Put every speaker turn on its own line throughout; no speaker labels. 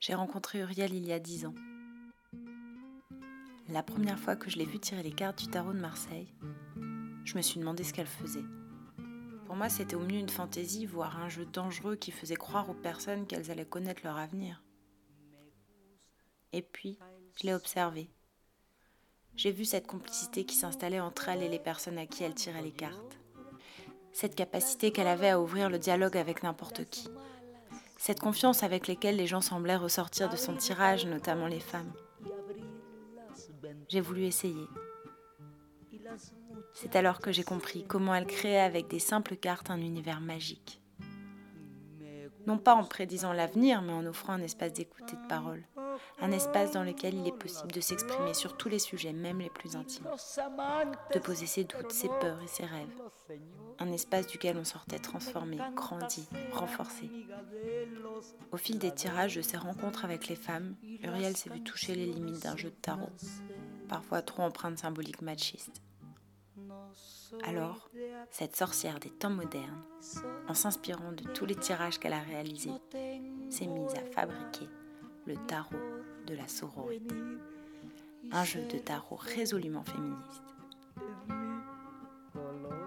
J'ai rencontré Uriel il y a dix ans. La première fois que je l'ai vue tirer les cartes du tarot de Marseille, je me suis demandé ce qu'elle faisait. Pour moi, c'était au mieux une fantaisie, voire un jeu dangereux qui faisait croire aux personnes qu'elles allaient connaître leur avenir. Et puis, je l'ai observée. J'ai vu cette complicité qui s'installait entre elle et les personnes à qui elle tirait les cartes. Cette capacité qu'elle avait à ouvrir le dialogue avec n'importe qui. Cette confiance avec laquelle les gens semblaient ressortir de son tirage, notamment les femmes. J'ai voulu essayer. C'est alors que j'ai compris comment elle créait avec des simples cartes un univers magique. Non pas en prédisant l'avenir, mais en offrant un espace d'écoute et de parole un espace dans lequel il est possible de s'exprimer sur tous les sujets, même les plus intimes, de poser ses doutes, ses peurs et ses rêves, un espace duquel on sortait transformé, grandi, renforcé. Au fil des tirages de ses rencontres avec les femmes, Uriel s'est vu toucher les limites d'un jeu de tarot, parfois trop empreinte symbolique machiste. Alors, cette sorcière des temps modernes, en s'inspirant de tous les tirages qu'elle a réalisés, s'est mise à fabriquer le tarot de la sororité. Un jeu de tarot résolument féministe.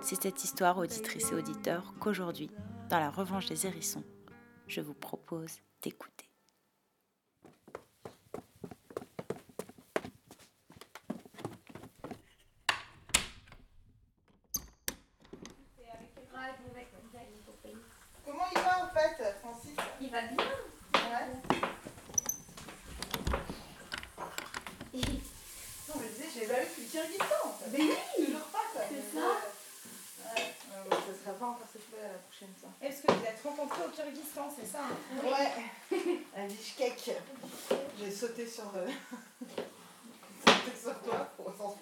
C'est cette histoire, auditrice et auditeur, qu'aujourd'hui, dans la revanche des hérissons, je vous propose d'écouter.
Comment il va en fait, Francis?
Il va bien.
Ouais. Non, je disais, je l'ai pas eu depuis le Kyrgyzstan en fait.
Mais oui
Toujours pas quoi.
C'est
Mais,
ça.
euh, Ouais, ouais, ouais, ça sera pas encore cette fois la prochaine ça.
Est-ce que vous êtes rencontrés au Kyrgyzstan, c'est ça
Ouais, à Bishkek. J'ai sauté sur. Euh... sauté sur toi pour s'en.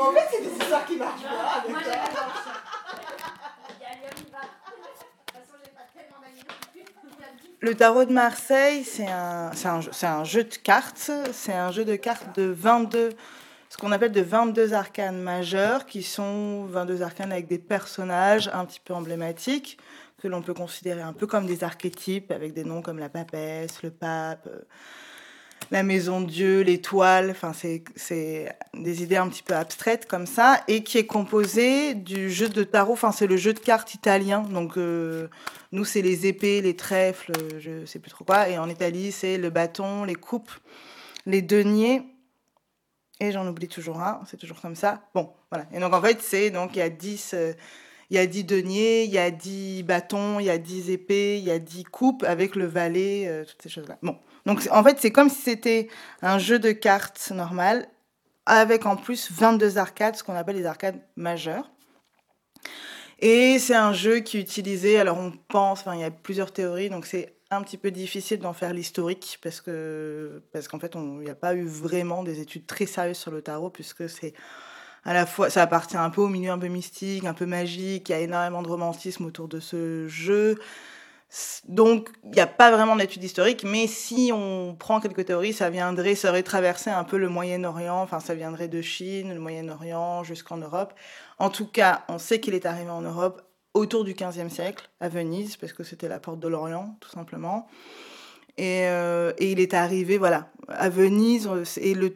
En fait, c'est des histoires qui marchent pas.
Moi
avec
j'ai
toi.
la chance. Il y a Lyon, il va. De toute façon, j'ai pas tellement.
Le tarot de Marseille, c'est un, c'est un, un jeu de cartes. C'est un jeu de cartes de 22, ce qu'on appelle de 22 arcanes majeurs, qui sont 22 arcanes avec des personnages un petit peu emblématiques, que l'on peut considérer un peu comme des archétypes, avec des noms comme la papesse, le pape, euh, la maison Dieu, l'étoile. Enfin, c'est, c'est des idées un petit peu abstraites comme ça, et qui est composé du jeu de tarot. Enfin, c'est le jeu de cartes italien. Donc, euh, nous, c'est les épées, les trèfles, je sais plus trop quoi. Et en Italie, c'est le bâton, les coupes, les deniers. Et j'en oublie toujours un, c'est toujours comme ça. Bon, voilà. Et donc, en fait, c'est donc il y a 10, euh, il y a 10 deniers, il y a 10 bâtons, il y a 10 épées, il y a 10 coupes avec le valet, euh, toutes ces choses-là. Bon. Donc, en fait, c'est comme si c'était un jeu de cartes normal, avec en plus 22 arcades, ce qu'on appelle les arcades majeures. Et c'est un jeu qui est utilisé, alors on pense, enfin il y a plusieurs théories, donc c'est un petit peu difficile d'en faire l'historique parce que parce qu'en fait il n'y a pas eu vraiment des études très sérieuses sur le tarot puisque c'est à la fois ça appartient un peu au milieu un peu mystique, un peu magique, il y a énormément de romantisme autour de ce jeu. Donc, il n'y a pas vraiment d'études historiques, mais si on prend quelques théories, ça viendrait, ça aurait traversé un peu le Moyen-Orient, enfin, ça viendrait de Chine, le Moyen-Orient, jusqu'en Europe. En tout cas, on sait qu'il est arrivé en Europe autour du XVe siècle, à Venise, parce que c'était la porte de l'Orient, tout simplement. Et, euh, et il est arrivé, voilà, à Venise, euh, et le,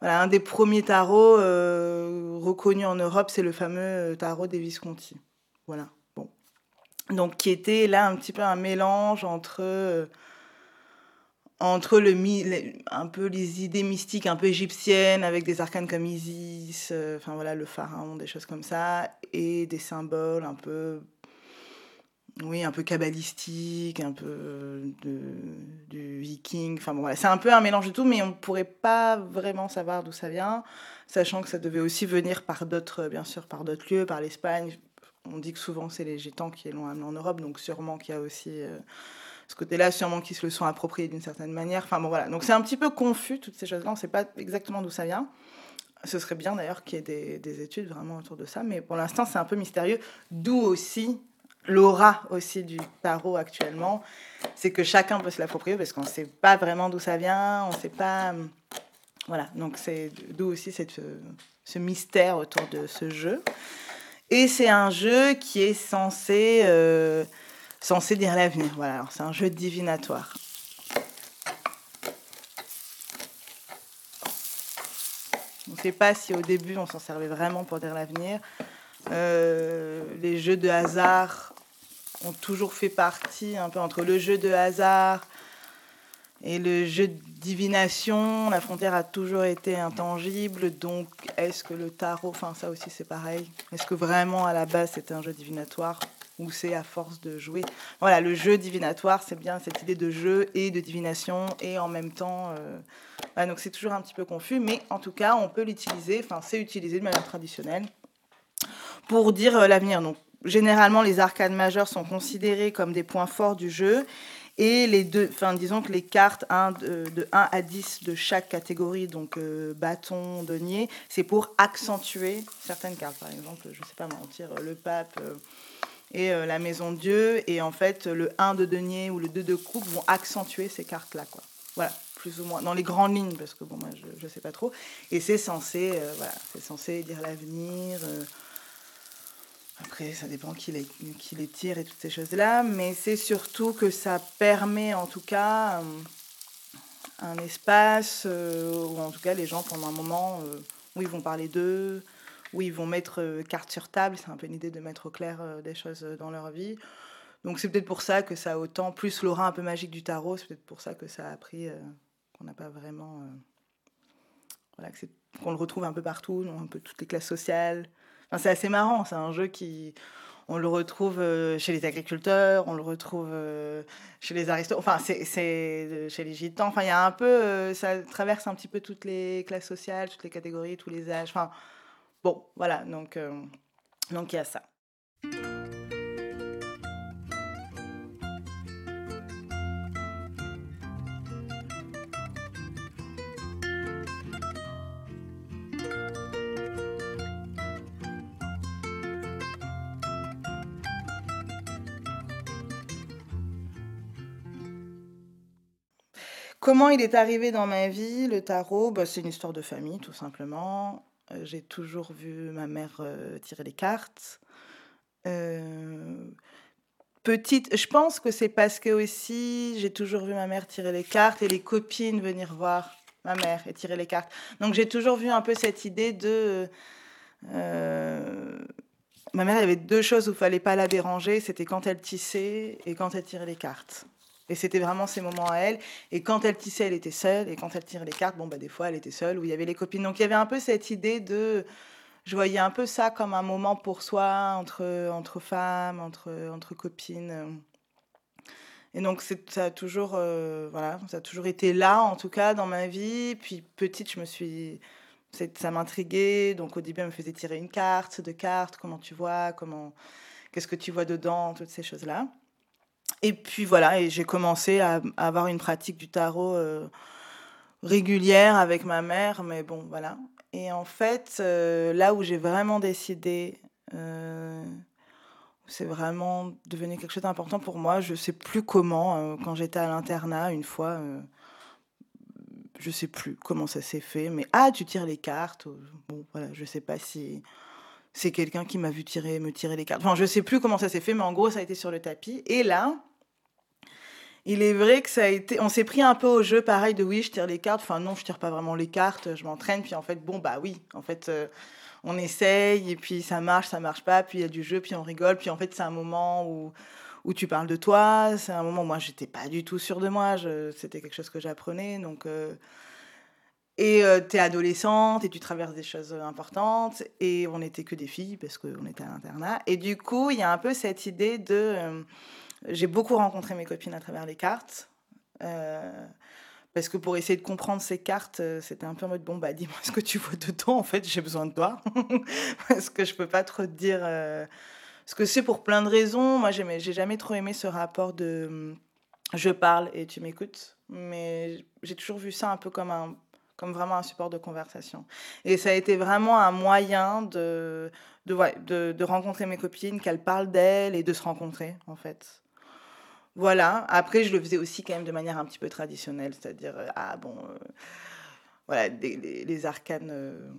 voilà, un des premiers tarots euh, reconnus en Europe, c'est le fameux tarot des Visconti. Voilà, bon. Donc, qui était là un petit peu un mélange entre... euh, entre le, les- un peu les idées mystiques un peu égyptiennes avec des arcanes comme Isis, euh, voilà le pharaon, des choses comme ça, et des symboles un peu, oui, un peu kabbalistiques, un peu de, du viking, enfin bon voilà, c'est un peu un mélange de tout, mais on ne pourrait pas vraiment savoir d'où ça vient, sachant que ça devait aussi venir par d'autres, bien sûr, par d'autres lieux, par l'Espagne. On dit que souvent c'est les gitans qui l'ont amené en Europe, donc sûrement qu'il y a aussi euh, ce côté-là, sûrement qu'ils se le sont appropriés d'une certaine manière. Enfin bon, voilà. Donc c'est un petit peu confus, toutes ces choses-là. On ne sait pas exactement d'où ça vient. Ce serait bien d'ailleurs qu'il y ait des, des études vraiment autour de ça, mais pour l'instant c'est un peu mystérieux. D'où aussi l'aura aussi du tarot actuellement, c'est que chacun peut se l'approprier parce qu'on ne sait pas vraiment d'où ça vient, on ne sait pas. hum, Voilà, donc c'est d'où aussi cette, euh, ce mystère autour de ce jeu. Et c'est un jeu qui est censé euh, censé dire l'avenir. Voilà, alors c'est un jeu divinatoire. On ne sait pas si au début on s'en servait vraiment pour dire l'avenir. Euh, les jeux de hasard ont toujours fait partie un peu entre le jeu de hasard et le jeu de divination. La frontière a toujours été intangible, donc est-ce que le tarot, enfin ça aussi c'est pareil, est-ce que vraiment à la base c'était un jeu divinatoire? Ou c'est à force de jouer Voilà, le jeu divinatoire, c'est bien cette idée de jeu et de divination et en même temps. Euh, donc c'est toujours un petit peu confus, mais en tout cas on peut l'utiliser, enfin c'est utilisé de manière traditionnelle pour dire euh, l'avenir. Donc, généralement, les arcades majeures sont considérées comme des points forts du jeu. Et les deux, enfin, disons que les cartes 1, de, 1 à 10 de chaque catégorie, donc euh, bâton, denier, c'est pour accentuer certaines cartes. Par exemple, je ne sais pas mentir, le pape euh, et la maison de Dieu. Et en fait, le 1 de denier ou le 2 de coupe vont accentuer ces cartes-là. Quoi. Voilà, plus ou moins, dans les grandes lignes, parce que bon, moi, je ne sais pas trop. Et c'est censé, voilà, c'est censé dire l'avenir. Après, ça dépend qui les, qui les tire et toutes ces choses-là, mais c'est surtout que ça permet en tout cas euh, un espace euh, où en tout cas les gens pendant un moment euh, où ils vont parler d'eux, où ils vont mettre carte sur table, c'est un peu une idée de mettre au clair des choses dans leur vie. Donc c'est peut-être pour ça que ça a autant, plus l'aura un peu magique du tarot, c'est peut-être pour ça que ça a pris, qu'on n'a pas vraiment... voilà, qu'on le retrouve un peu partout, dans un peu toutes les classes sociales, c'est assez marrant. C'est un jeu qui. On le retrouve euh, chez les agriculteurs, on le retrouve euh, chez les aristocrates, enfin, c'est euh, chez les gitans. Enfin, il y a un peu. Ça traverse un petit peu toutes les classes sociales, toutes les catégories, tous les âges. Enfin, bon, voilà. Donc, donc il y a ça. Comment il est arrivé dans ma vie, le tarot? Bah, C'est une histoire de famille, tout simplement. Euh, j'ai toujours vu ma mère euh, tirer les cartes. Euh, petite, je pense que c'est parce que aussi j'ai toujours vu ma mère tirer les cartes et les copines venir voir ma mère et tirer les cartes. Donc j'ai toujours vu un peu cette idée de ma mère avait deux choses où il fallait pas la déranger, c'était quand elle tissait et quand elle tirait les cartes. Et c'était vraiment ces moments à elle. Et quand elle tissait, elle était seule. Et quand elle tirait les cartes, bon, bah, des fois, elle était seule, où il y avait les copines. Donc il y avait un peu cette idée de. Je voyais un peu ça comme un moment pour soi, entre, entre femmes, entre, entre copines. Et donc ça a toujours, euh, voilà, ça a toujours été là, en tout cas, dans ma vie. Puis petite, je me suis, ça m'intriguait. Donc au début, elle me faisait tirer une carte, deux cartes, comment tu vois, comment, qu'est-ce que tu vois dedans, toutes ces choses-là. Et puis voilà, et j'ai commencé à, avoir une pratique du tarot euh, régulière avec ma mère, mais bon, voilà. Et en fait, euh, là où j'ai vraiment décidé, euh, c'est vraiment devenu quelque chose d'important pour moi, je sais plus comment, quand j'étais à l'internat, une fois, je sais plus comment ça s'est fait, mais ah, tu tires les cartes. Bon, voilà, je sais pas si c'est quelqu'un qui m'a vu tirer, me tirer les cartes. Enfin, je sais plus comment ça s'est fait, mais en gros, ça a été sur le tapis. Et là, il est vrai que ça a été. On s'est pris un peu au jeu, pareil, de oui, je tire les cartes. Enfin, non, je tire pas vraiment les cartes, je m'entraîne. Puis en fait, bon, bah oui, en fait, euh, on essaye, et puis ça marche, ça marche pas. Puis il y a du jeu, puis on rigole. Puis en fait, c'est un moment où, où tu parles de toi. C'est un moment où moi, j'étais pas du tout sûre de moi. C'était quelque chose que j'apprenais. Donc. Euh, et euh, tu es adolescente et tu traverses des choses importantes. Et on n'était que des filles parce qu'on était à l'internat. Et du coup, il y a un peu cette idée de j'ai beaucoup rencontré mes copines à travers les cartes. Euh, parce que pour essayer de comprendre ces cartes, euh, c'était un peu en mode bon, bah dis-moi ce que tu vois dedans, en fait, j'ai besoin de toi. parce que je peux pas trop te dire. Euh, ce que c'est pour plein de raisons. Moi, j'ai jamais trop aimé ce rapport de hum, je parle et tu m'écoutes. Mais j'ai toujours vu ça un peu comme un comme vraiment un support de conversation. Et ça a été vraiment un moyen de, de, de, de rencontrer mes copines, qu'elles parlent d'elles et de se rencontrer, en fait. Voilà. Après, je le faisais aussi quand même de manière un petit peu traditionnelle, c'est-à-dire, euh, ah bon, euh, voilà, les, arcanes. Euh,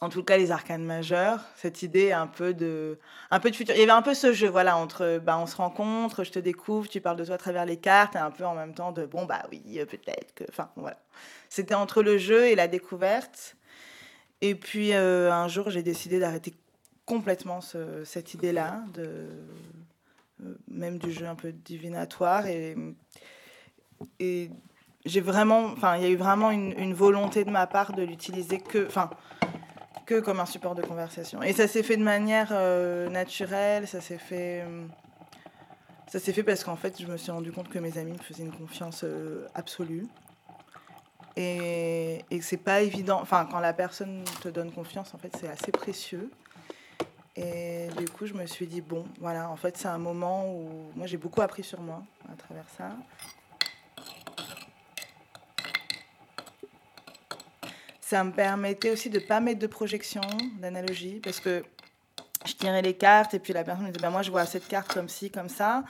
en tout cas les arcanes majeurs, cette idée un peu de, un peu de futur. Il y avait un peu ce jeu, voilà, entre bah, on se rencontre, je te découvre, tu parles de toi à travers les cartes, et un peu en même temps de bon, bah oui, peut-être que. Enfin. C'était entre le jeu et la découverte. Et puis un jour, j'ai décidé d'arrêter complètement cette idée-là, de, même du jeu un peu divinatoire. Et, et j'ai vraiment. Enfin, il y a eu vraiment une, volonté de ma part de l'utiliser que. Enfin, que comme un support de conversation. Et ça s'est fait de manière euh, naturelle, ça s'est fait, euh, ça s'est fait parce qu'en fait, je me suis rendu compte que mes amis me faisaient une confiance euh, absolue. Et, et c'est pas évident, enfin, quand la personne te donne confiance, en fait, c'est assez précieux. Et du coup, je me suis dit, bon, voilà, en fait, c'est un moment où moi, j'ai beaucoup appris sur moi à travers ça. Ça me permettait aussi de ne pas mettre de projection, d'analogie, parce que je tirais les cartes et puis la personne me disait, ben moi je vois cette carte comme ci, comme ça.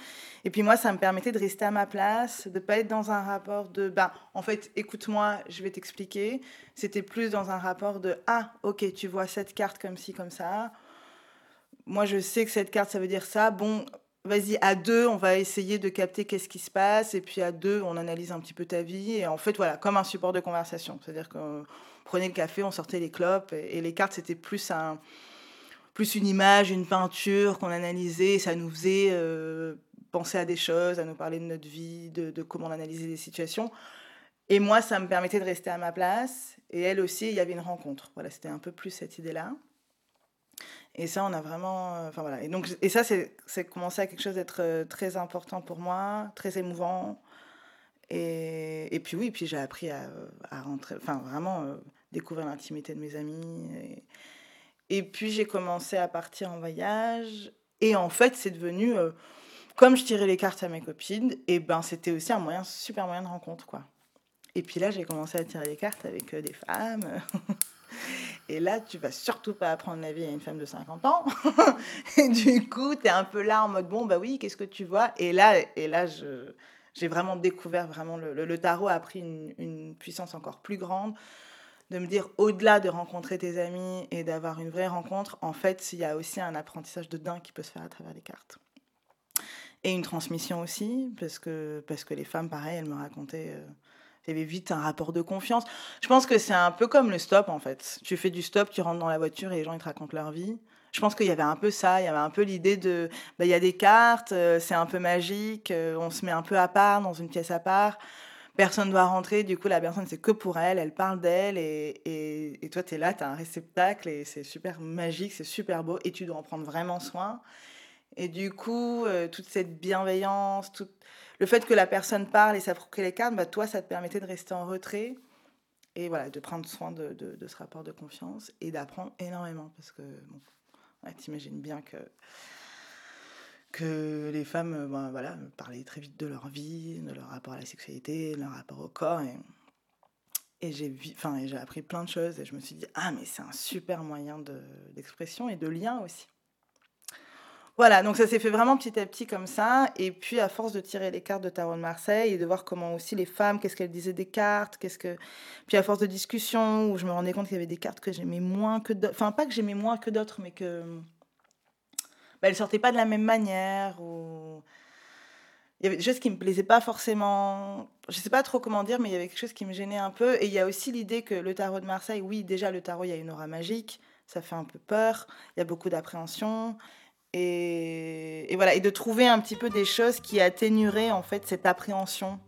Et puis moi, ça me permettait de rester à ma place, de ne pas être dans un rapport de, ben, en fait, écoute-moi, je vais t'expliquer. C'était plus dans un rapport de, ah, ok, tu vois cette carte comme ci, comme ça. Moi, je sais que cette carte, ça veut dire ça. Bon, vas-y, à deux, on va essayer de capter qu'est-ce qui se passe. Et puis à deux, on analyse un petit peu ta vie. Et en fait, voilà, comme un support de conversation. C'est-à-dire que prenait le café, on sortait les clopes. Et, les cartes, c'était plus, un, plus une image, une peinture qu'on analysait. ça nous faisait euh, penser à des choses, à nous parler de notre vie, de, comment on analysait des situations. Et moi, ça me permettait de rester à ma place. Et elle aussi, il y avait une rencontre. Voilà, c'était un peu plus cette idée-là. Et ça, on a vraiment. Euh, enfin voilà. Et, donc, et ça, c'est commencé à quelque chose d'être euh, très important pour moi, très émouvant. Et, et puis oui, puis j'ai appris à, à, rentrer. Enfin, vraiment, découvrir l'intimité de mes amis. Et, puis j'ai commencé à partir en voyage. Et en fait, c'est devenu, euh, comme je tirais les cartes à mes copines, et ben c'était aussi un moyen, super moyen de rencontre, quoi. Et puis là, j'ai commencé à tirer les cartes avec euh, des femmes. Et là, tu vas surtout pas apprendre la vie à une femme de 50 ans. et du coup, tu es un peu là en mode bon, bah oui, qu'est-ce que tu vois? Et là, et là j'ai vraiment découvert vraiment le, tarot a pris une, une, puissance encore plus grande de me dire au-delà de rencontrer tes amis et d'avoir une vraie rencontre, en fait, il y a aussi un apprentissage de dingue qui peut se faire à travers les cartes. Et une transmission aussi, parce que, parce que les femmes, pareil, elles me racontaient. Euh, il y avait vite un rapport de confiance. Je pense que c'est un peu comme le stop, en fait. Tu fais du stop, tu rentres dans la voiture et les gens, ils te racontent leur vie. Je pense qu'il y avait un peu ça, il y avait un peu l'idée de, bah, il y a des cartes, euh, c'est un peu magique, euh, on se met un peu à part, dans une pièce à part personne doit rentrer, du coup la personne c'est que pour elle, elle parle d'elle et, et, toi tu es là, tu as un réceptacle et c'est super magique, c'est super beau et tu dois en prendre vraiment soin. Et du coup, euh, toute cette bienveillance, tout... le fait que la personne parle et s'approprie les cartes, bah, toi ça te permettait de rester en retrait et voilà, de prendre soin de, ce rapport de confiance et d'apprendre énormément parce que bon, ouais, bien que que les femmes ben, voilà, parlaient très vite de leur vie, de leur rapport à la sexualité, de leur rapport au corps. Et, j'ai enfin, appris plein de choses et je me suis dit, ah, mais c'est un super moyen d'expression et de lien aussi. Voilà, donc ça s'est fait vraiment petit à petit comme ça. Et puis, à force de tirer les cartes de Tarot de Marseille et de voir comment aussi les femmes, qu'est-ce qu'elles disaient des cartes, qu'est-ce que. Puis, à force de discussion, où je me rendais compte qu'il y avait des cartes que j'aimais moins que d'autres. Enfin, pas que j'aimais moins que d'autres, mais que bah, elle sortait pas de la même manière. Ou... Il y avait des choses qui me plaisaient pas forcément. Je sais pas trop comment dire, mais il y avait quelque chose qui me gênait un peu. Et il y a aussi l'idée que le tarot de Marseille, oui, déjà le tarot, il y a une aura magique, ça fait un peu peur, il y a beaucoup d'appréhension. Et... voilà, et de trouver un petit peu des choses qui atténueraient en fait cette appréhension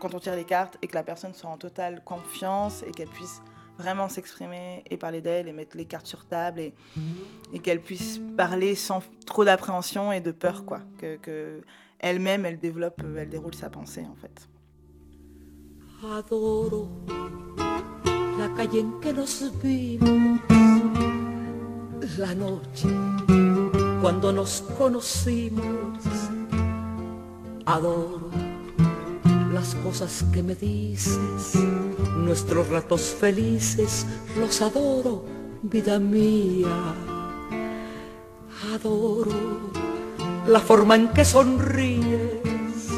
quand on tire les cartes et que la personne soit en totale confiance et qu'elle puisse vraiment s'exprimer et parler d'elle et mettre les cartes sur table et, qu'elle puisse parler sans trop d'appréhension et de peur, quoi. Que, elle-même, elle développe, elle déroule sa pensée, en fait. Adoro la calle en que la noche cuando nos conocimos. Adoro las cosas que me dices, nuestros ratos felices, los adoro, vida mía. Adoro la forma en que sonríes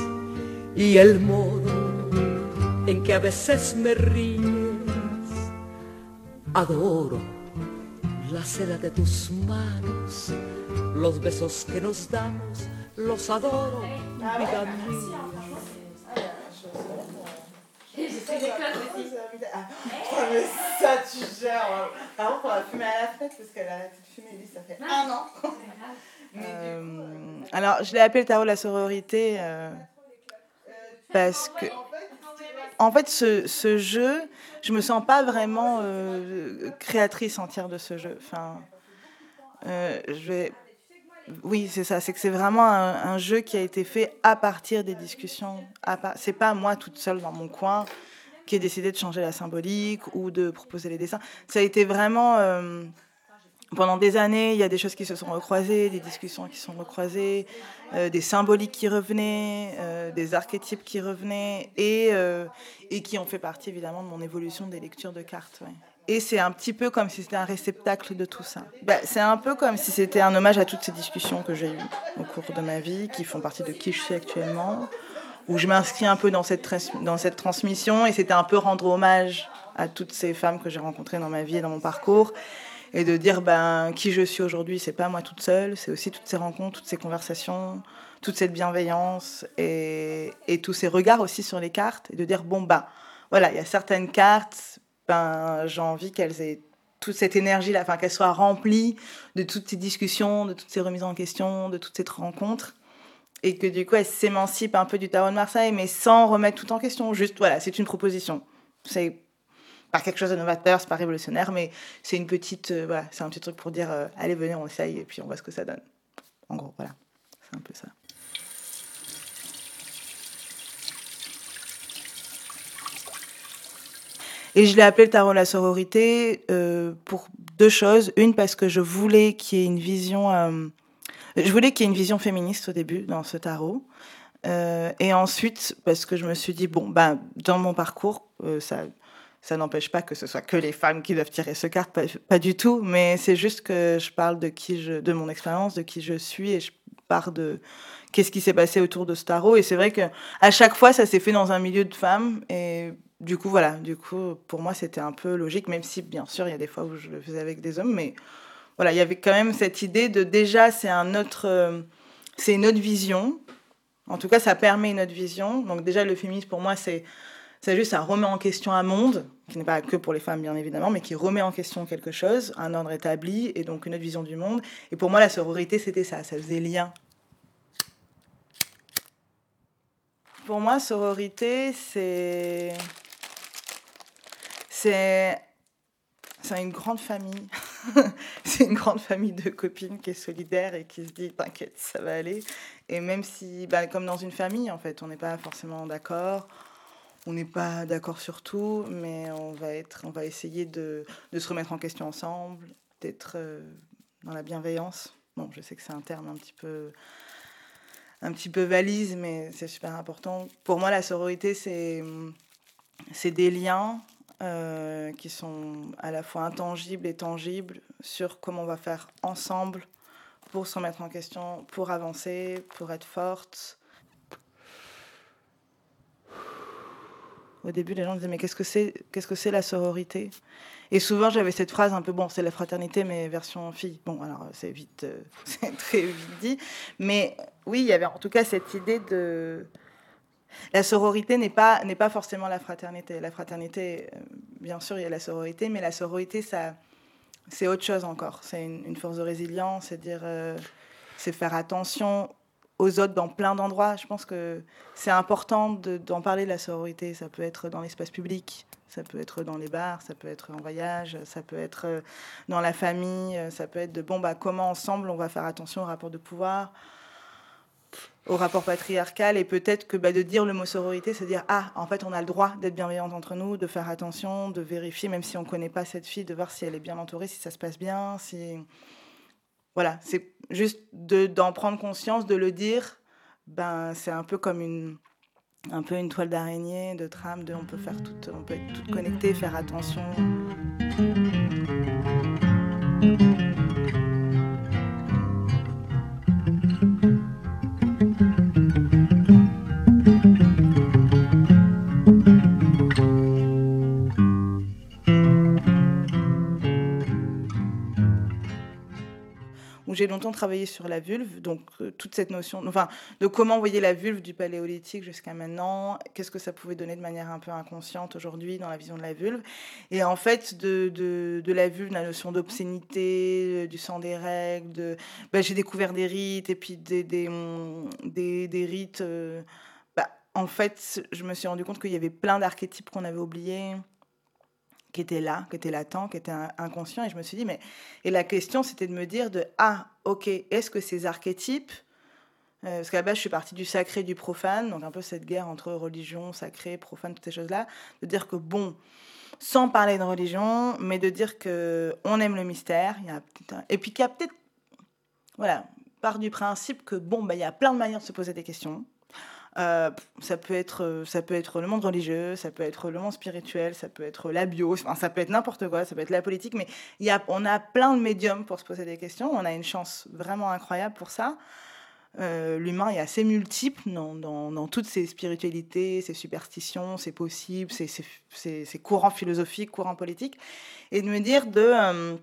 y el modo en que a veces me ríes. Adoro
la seda de tus manos, los besos que nos damos, los adoro, vida mía.
Ah, mais ça, tu gères. Par contre, on va fumer à la fenêtre parce qu'elle a arrêté de fumer, lui, ça fait un an. Euh, alors, je l'ai appelé le tarot de la sororité euh, parce que, en fait, ce, ce, jeu, je me sens pas vraiment euh, créatrice entière de ce jeu. Enfin, euh, je vais. Oui, c'est ça. C'est que c'est vraiment un, jeu qui a été fait à partir des discussions. C'est pas moi toute seule dans mon coin qui ai décidé de changer la symbolique ou de proposer les dessins. Ça a été vraiment euh, pendant des années, il y a des choses qui se sont recroisées, des discussions qui sont recroisées, euh, des symboliques qui revenaient, euh, des archétypes qui revenaient et, qui ont fait partie évidemment de mon évolution des lectures de cartes. Et c'est un petit peu comme si c'était un réceptacle de tout ça. Bah, c'est un peu comme si c'était un hommage à toutes ces discussions que j'ai eues au cours de ma vie, qui font partie de qui je suis actuellement, où je m'inscris un peu dans cette, dans cette transmission, et c'était un peu rendre hommage à toutes ces femmes que j'ai rencontrées dans ma vie et dans mon parcours, et de dire ben, qui je suis aujourd'hui, c'est pas moi toute seule, c'est aussi toutes ces rencontres, toutes ces conversations, toute cette bienveillance et, et tous ces regards aussi sur les cartes, et de dire bon, ben voilà, il y a certaines cartes, ben, j'ai envie qu'elles aient toute cette énergie-là, enfin qu'elles soient remplies de toutes ces discussions, de toutes ces remises en question, de toutes ces rencontres, et que du coup elles s'émancipent un peu du tarot de Marseille, mais sans remettre tout en question. Juste, voilà, c'est une proposition. C'est pas quelque chose de novateur, c'est pas révolutionnaire, mais c'est une petite, euh, voilà, c'est un petit truc pour dire, euh, allez, venez, on essaye, et puis on voit ce que ça donne. En gros, voilà, c'est un peu ça. Et je l'ai appelé le tarot de la sororité euh, pour deux choses. Une, parce que je voulais qu'il y ait une vision, euh, je voulais qu'il y ait une vision féministe au début dans ce tarot. Euh, et ensuite, parce que je me suis dit, bon, ben, dans mon parcours, ça, ça n'empêche pas que ce soit que les femmes qui doivent tirer ce carte, pas, du tout, mais c'est juste que je parle de qui je, de mon expérience, de qui je suis, et je pars de qu'est-ce qui s'est passé autour de ce tarot. Et c'est vrai que à chaque fois, ça s'est fait dans un milieu de femmes, et du coup, voilà, du coup, pour moi, c'était un peu logique, même si, bien sûr, il y a des fois où je le faisais avec des hommes, mais voilà, il y avait quand même cette idée de déjà, c'est un autre, euh, c'est une autre vision. En tout cas, ça permet une autre vision. Donc déjà, le féminisme, pour moi, c'est c'est juste, ça remet en question un monde, qui n'est pas que pour les femmes, bien évidemment, mais qui remet en question quelque chose, un ordre établi, et donc une autre vision du monde. Et pour moi, la sororité, c'était ça, ça faisait lien. Pour moi, sororité, c'est c'est c'est une grande famille. c'est une grande famille de copines qui est solidaire et qui se dit t'inquiète, ça va aller. Et même si, bah, comme dans une famille, en fait, on n'est pas forcément d'accord, on n'est pas d'accord sur tout, mais on va, être, on va essayer de, de se remettre en question ensemble, d'être euh, dans la bienveillance. Bon, je sais que c'est un terme un petit peu un petit peu valise, mais c'est super important. Pour moi, la sororité, c'est c'est des liens euh, qui sont à la fois intangibles et tangibles sur comment on va faire ensemble pour se remettre en question, pour avancer, pour être forte. Au début, les gens disaient mais qu'est-ce que c'est qu'est-ce que c'est la sororité? Et souvent, j'avais cette phrase un peu bon, c'est la fraternité mais version fille. Bon, alors c'est vite euh, c'est très vite dit, mais oui, il y avait en tout cas cette idée de la sororité n'est pas, n'est pas forcément la fraternité. La fraternité, euh, bien sûr, il y a la sororité, mais la sororité, ça, c'est autre chose encore. C'est une, force de résilience, c'est dire, euh, c'est faire attention aux autres dans plein d'endroits. Je pense que c'est important de, d'en parler de la sororité. Ça peut être dans l'espace public, ça peut être dans les bars, ça peut être en voyage, ça peut être euh, dans la famille, ça peut être de bon, bah, comment ensemble on va faire attention au rapport de pouvoir au rapport patriarcal et peut-être que bah, de dire le mot sororité, c'est dire ah en fait on a le droit d'être bienveillante entre nous, de faire attention, de vérifier même si on connaît pas cette fille, de voir si elle est bien entourée, si ça se passe bien, si voilà c'est juste de d'en prendre conscience, de le dire, ben c'est un peu comme une un peu une toile d'araignée, de trame, de on peut faire tout, on peut être toutes connectées, faire attention. J'ai longtemps travaillé sur la vulve, donc euh, toute cette notion, enfin, de comment voyait la vulve du paléolithique jusqu'à maintenant, qu'est-ce que ça pouvait donner de manière un peu inconsciente aujourd'hui dans la vision de la vulve, et en fait de, de, la vulve, la notion d'obscénité, euh, du sang des règles, de, bah, j'ai découvert des rites et puis des, des, des, des rites. Euh, bah, en fait, je me suis rendu compte qu'il y avait plein d'archétypes qu'on avait oubliés qui était là, qui était latent, qui était inconscient. Et je me suis dit, mais. Et la question, c'était de me dire de Ah, ok, est-ce que ces archétypes. Euh, parce qu'à la base, je suis partie du sacré, du profane, donc un peu cette guerre entre religion, sacré, profane, toutes ces choses-là. De dire que, bon, sans parler de religion, mais de dire que on aime le mystère. Y a, et puis qu'il y a peut-être. Voilà, part du principe que, bon, bah, il y a plein de manières de se poser des questions. Euh, ça, peut être, euh, ça peut être le monde religieux, ça peut être le monde spirituel, ça peut être la bio, enfin, ça peut être n'importe quoi, ça peut être la politique, mais y a, on a plein de médiums pour se poser des questions. On a une chance vraiment incroyable pour ça. Euh, L'humain est assez multiple dans, dans, dans, toutes ses spiritualités, ses superstitions, ses possibles, ses, courants philosophiques, courants politiques. Et de me dire de... Euh,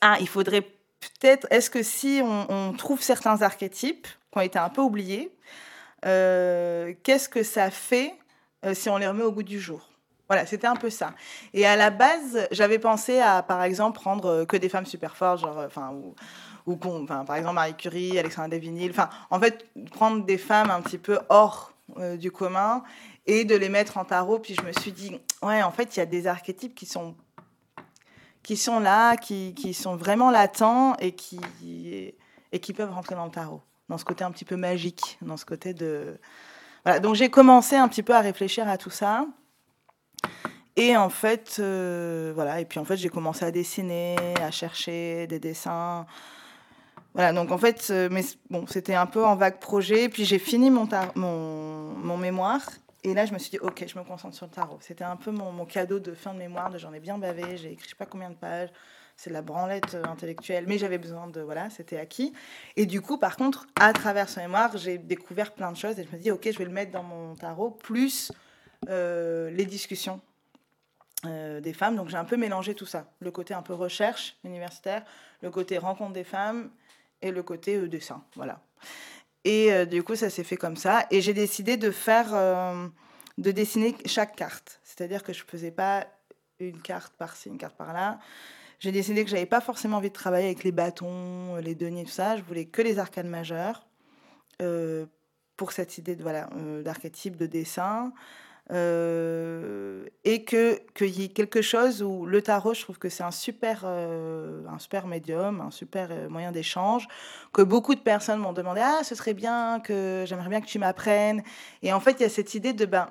ah, il faudrait peut-être... Est-ce que si on, trouve certains archétypes qui ont été un peu oubliés, qu'est-ce que ça fait euh, si on les remet au goût du jour? Voilà, c'était un peu ça. Et à la base, j'avais pensé à, par exemple, prendre euh, que des femmes super fortes, genre, enfin, ou, ou enfin, par exemple Marie Curie, Alexandra Devinil, enfin, en fait, prendre des femmes un petit peu hors euh, du commun et de les mettre en tarot. Puis je me suis dit, ouais, en fait, il y a des archétypes qui sont qui sont là, qui, qui sont vraiment latents et qui, et qui peuvent rentrer dans le tarot dans ce côté un petit peu magique, dans ce côté de... Voilà, donc j'ai commencé un petit peu à réfléchir à tout ça. Et en fait, euh, voilà, et puis en fait, j'ai commencé à dessiner, à chercher des dessins. Voilà, donc en fait, euh, mais bon, c'était un peu en vague projet. Puis j'ai fini mon, mon, mon, mémoire. Et là, je me suis dit, OK, je me concentre sur le tarot. C'était un peu mon, cadeau de fin de mémoire. J'en ai bien bavé. J'ai écrit je sais pas combien de pages c'est de la branlette euh, intellectuelle, mais j'avais besoin de voilà, c'était acquis. Et du coup, par contre, à travers ce mémoire, j'ai découvert plein de choses et je me dis ok, je vais le mettre dans mon tarot plus euh, les discussions euh, des femmes. Donc j'ai un peu mélangé tout ça, le côté un peu recherche universitaire, le côté rencontre des femmes et le côté dessin, voilà. Et du coup, ça s'est fait comme ça. Et j'ai décidé de faire, de dessiner chaque carte. C'est-à-dire que je ne faisais pas une carte par-ci, une carte par-là j'ai décidé que j'avais pas forcément envie de travailler avec les bâtons, les deniers, tout ça. Je voulais que les arcanes majeures euh, pour cette idée de voilà euh, d'archétype de dessin. Euh, et que qu'il y ait quelque chose où le tarot, je trouve que c'est un super euh, un super médium, un super euh, moyen d'échange. Que beaucoup de personnes m'ont demandé ah ce serait bien que j'aimerais bien que tu m'apprennes. Et en fait il y a cette idée de ben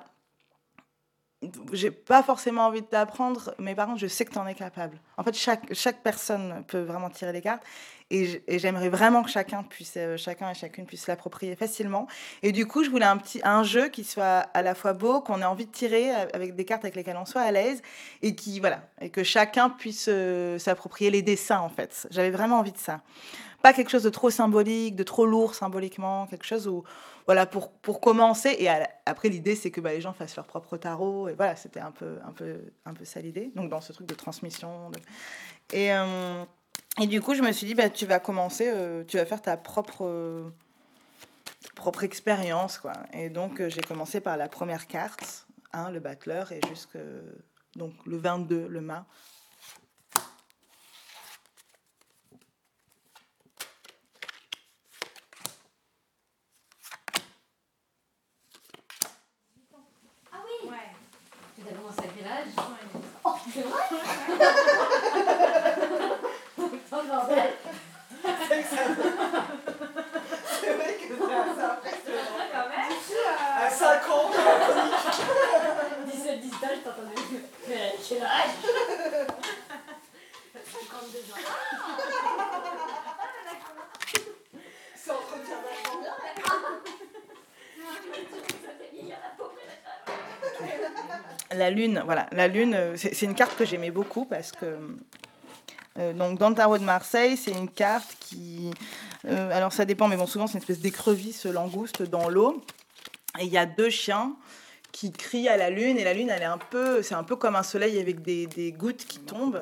j'ai pas forcément envie de t'apprendre, mais par contre, je sais que tu en es capable. En fait, chaque, chaque personne peut vraiment tirer les cartes. Et j'aimerais vraiment que chacun, puisse, euh, chacun et chacune puisse l'approprier facilement. Et du coup, je voulais un, petit, un jeu qui soit à la fois beau, qu'on ait envie de tirer avec des cartes avec lesquelles on soit à l'aise, et, qui, voilà, et que chacun puisse euh, s'approprier les dessins, en fait. J'avais vraiment envie de ça. Pas quelque chose de trop symbolique, de trop lourd symboliquement, quelque chose où voilà, pour, pour commencer. Et après, l'idée, c'est que bah, les gens fassent leur propre tarot. Et voilà, c'était un peu, un, peu, un peu ça l'idée. Donc, dans ce truc de transmission. Et, euh, et du coup, je me suis dit, bah, tu vas commencer, euh, tu vas faire ta propre, euh, propre expérience. Quoi. Et donc, euh, j'ai commencé par la première carte, hein, le battleur, et jusque donc, le 22, le mât.
C'est vrai Putain,
bordel C'est vrai que c'est assez impressionnant.
Quand même
À 5 ans,
17, 18 ans, je t'entendais. Mais quel âge 52 ans.
C'est entretien vachement bien. La lune, voilà, la lune, euh, c'est une carte que j'aimais beaucoup parce que euh, donc dans le tarot de Marseille, c'est une carte qui, euh, alors ça dépend, mais bon souvent c'est une espèce d'écrevisse langouste dans l'eau et il y a deux chiens qui crient à la lune et la lune elle est un peu, c'est un peu comme un soleil avec des, des, gouttes qui tombent.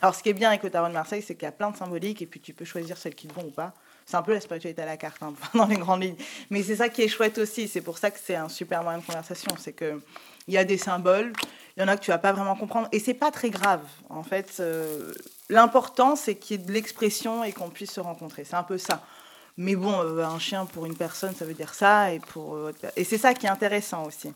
Alors ce qui est bien avec le tarot de Marseille, c'est qu'il y a plein de symboliques et puis tu peux choisir celles qui te vont ou pas. C'est un peu la spiritualité à la carte, hein, dans les grandes lignes. Mais c'est ça qui est chouette aussi. C'est pour ça que c'est un super moyen de conversation. C'est que il y a des symboles, il y en a que tu vas pas vraiment comprendre. Et c'est pas très grave. En fait, euh, l'important, c'est qu'il y ait de l'expression et qu'on puisse se rencontrer. C'est un peu ça. Mais bon, euh, un chien pour une personne, ça veut dire ça. Et, pour, euh, et c'est ça qui est intéressant aussi.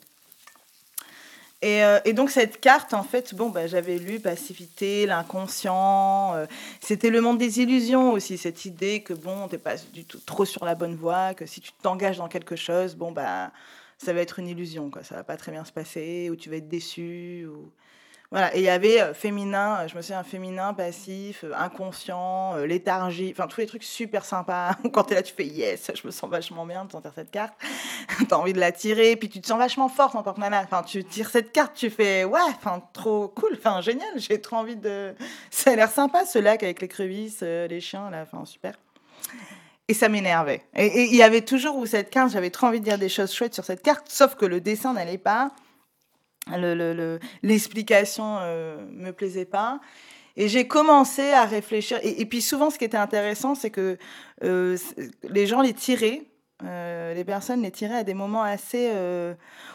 Et, euh, et, donc cette carte, en fait, bon, bah, j'avais lu Passivité, l'inconscient. Euh, c'était le monde des illusions aussi, cette idée que bon, t'es pas du tout trop sur la bonne voie, que si tu t'engages dans quelque chose, bon bah, ça va être une illusion, quoi. Ça va pas très bien se passer, ou tu vas être déçu, ou voilà, et il y avait euh, féminin, euh, je me souviens, féminin, passif, euh, inconscient, léthargie, enfin tous les trucs super sympas. Quand tu es là, tu fais yes, je me sens vachement bien de sentir cette carte. tu as envie de la tirer, puis tu te sens vachement forte en tant que nana. Enfin, tu tires cette carte, tu fais ouais, enfin trop cool, enfin génial, j'ai trop envie de. Ça a l'air sympa ce lac avec les crevisses, les chiens, là, enfin super. Et ça m'énervait. Et il y avait toujours où cette carte, j'avais trop envie de dire des choses chouettes sur cette carte, sauf que le dessin n'allait pas l'explication le, euh, me plaisait pas. Et j'ai commencé à réfléchir. Et, puis souvent, ce qui était intéressant, c'est que euh, les gens les tiraient, euh, les personnes les tiraient à des moments assez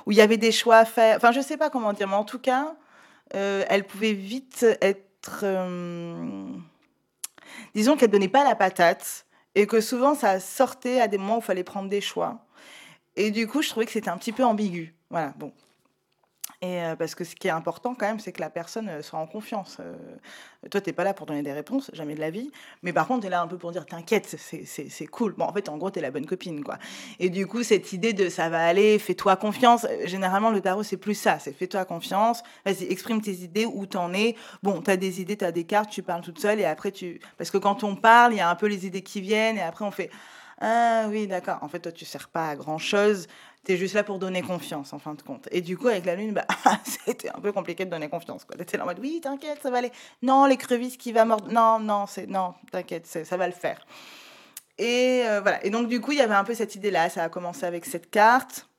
où il y avait des choix à faire. Enfin, je sais pas comment dire, mais en tout cas, elles pouvaient vite être, disons qu'elles donnaient pas la patate et que souvent ça sortait à des moments où il fallait prendre des choix. Et du coup, je trouvais que c'était un petit peu ambigu. Voilà, bon, et euh, parce que ce qui est important quand même, c'est que la personne euh, soit en confiance. Euh, toi, tu n'es pas là pour donner des réponses, jamais de la vie. Mais par contre, tu es là un peu pour dire t'inquiète, c'est cool. Bon, en fait, en gros, tu es la bonne copine, quoi. Et du coup, cette idée de ça va aller, fais-toi confiance. Généralement, le tarot, c'est plus ça. C'est fais-toi confiance, vas-y, exprime tes idées, où t'en es. Bon, tu as des idées, tu as des cartes, tu parles toute seule. Et après, tu. Parce que quand on parle, il y a un peu les idées qui viennent. Et après, on fait. Ah oui, d'accord. En fait, toi, tu sers pas à grand-chose. Tu juste là pour donner confiance, en fin de compte. Et du coup, avec la lune, bah, c'était un peu compliqué de donner confiance. Tu étais là en mode, oui, t'inquiète, ça va aller. Non, les crevisses qui va mordre. Non, non, c'est non, t'inquiète, ça va le faire. Et euh, voilà. Et donc, du coup, il y avait un peu cette idée-là. Ça a commencé avec cette carte.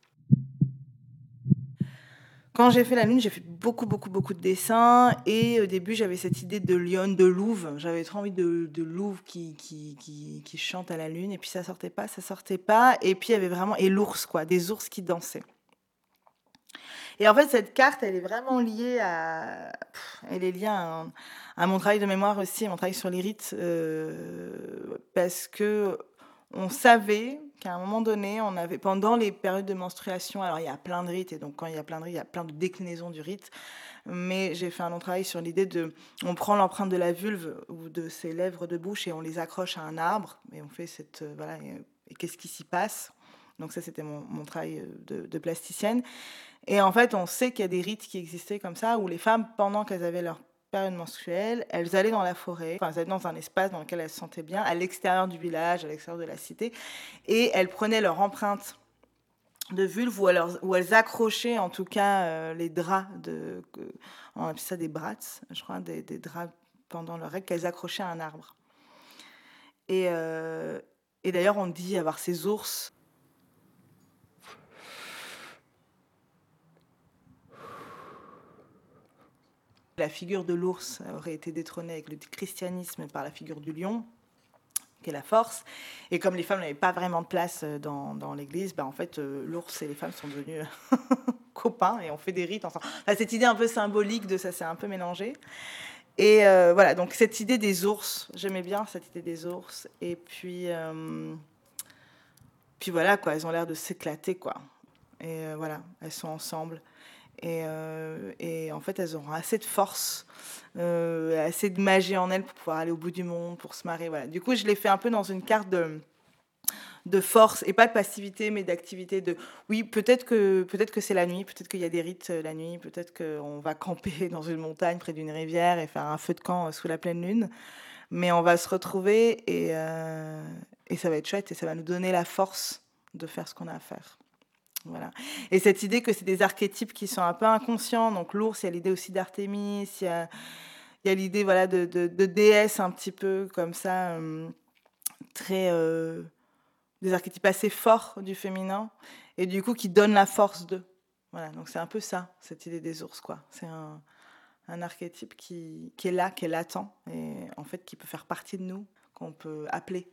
Quand j'ai fait la lune, j'ai fait beaucoup, beaucoup, beaucoup de dessins. Et au début, j'avais cette idée de lionne, de louve. J'avais trop envie de, louve qui, qui, qui, chante à la lune. Et puis ça sortait pas, ça sortait pas. Et puis il y avait vraiment. Et l'ours, quoi. Des ours qui dansaient. Et en fait, cette carte, elle est vraiment liée à. Elle est liée à, mon travail de mémoire aussi, mon travail sur les rites. Euh, parce que on savait qu'à un moment donné, on avait pendant les périodes de menstruation, alors il y a plein de rites, et donc quand il y a plein de rites, il y a plein de déclinaisons du rite, mais j'ai fait un long travail sur l'idée de, on prend l'empreinte de la vulve ou de ses lèvres de bouche et on les accroche à un arbre, et on fait cette, euh, voilà, et, qu'est-ce qui s'y passe donc ça, c'était mon, travail euh, de, de, plasticienne. Et en fait, on sait qu'il y a des rites qui existaient comme ça, où les femmes, pendant qu'elles avaient leur période menstruelle, elles allaient dans la forêt, enfin, elles allaient dans un espace dans lequel elles se sentaient bien, à l'extérieur du village, à l'extérieur de la cité, et elles prenaient leur empreinte de vulve où elles, elles accrochaient en tout cas euh, les draps de, on appelle ça des brats, je crois, des, des draps pendant leur règle qu'elles accrochaient à un arbre. Et, euh, et d'ailleurs, on dit avoir ces ours La figure de l'ours aurait été détrônée avec le christianisme par la figure du lion, qui est la force. Et comme les femmes n'avaient pas vraiment de place euh, dans, l'église, bah en fait, euh, l'ours et les femmes sont devenus copains et on fait des rites ensemble. Cette idée un peu symbolique de ça s'est un peu mélangé. Et euh, voilà, donc cette idée des ours, j'aimais bien cette idée des ours. Et puis, puis voilà, quoi, elles ont l'air de s'éclater, quoi. Et voilà, elles sont ensemble. Et, euh, et, en fait, elles auront assez de force, euh, assez de magie en elles pour pouvoir aller au bout du monde, pour se marrer. Voilà. Du coup, je l'ai fait un peu dans une carte de, de force, et pas de passivité, mais d'activité. De oui, peut-être que, peut que c'est la nuit, peut-être qu'il y a des rites euh, la nuit, peut-être qu'on va camper dans une montagne près d'une rivière et faire un feu de camp sous la pleine lune. Mais on va se retrouver et, et ça va être chouette et ça va nous donner la force de faire ce qu'on a à faire. Et cette idée que c'est des archétypes qui sont un peu inconscients. Donc l'ours, il y a l'idée aussi d'Artémis, il y a, l'idée voilà, de, de, déesse un petit peu comme ça, euh, très... Euh, des archétypes assez forts du féminin, et du coup qui donnent la force d'eux. Voilà, donc c'est un peu ça, cette idée des ours, quoi. C'est un, archétype qui, qui est là, qui est latent, et en fait qui peut faire partie de nous, qu'on peut appeler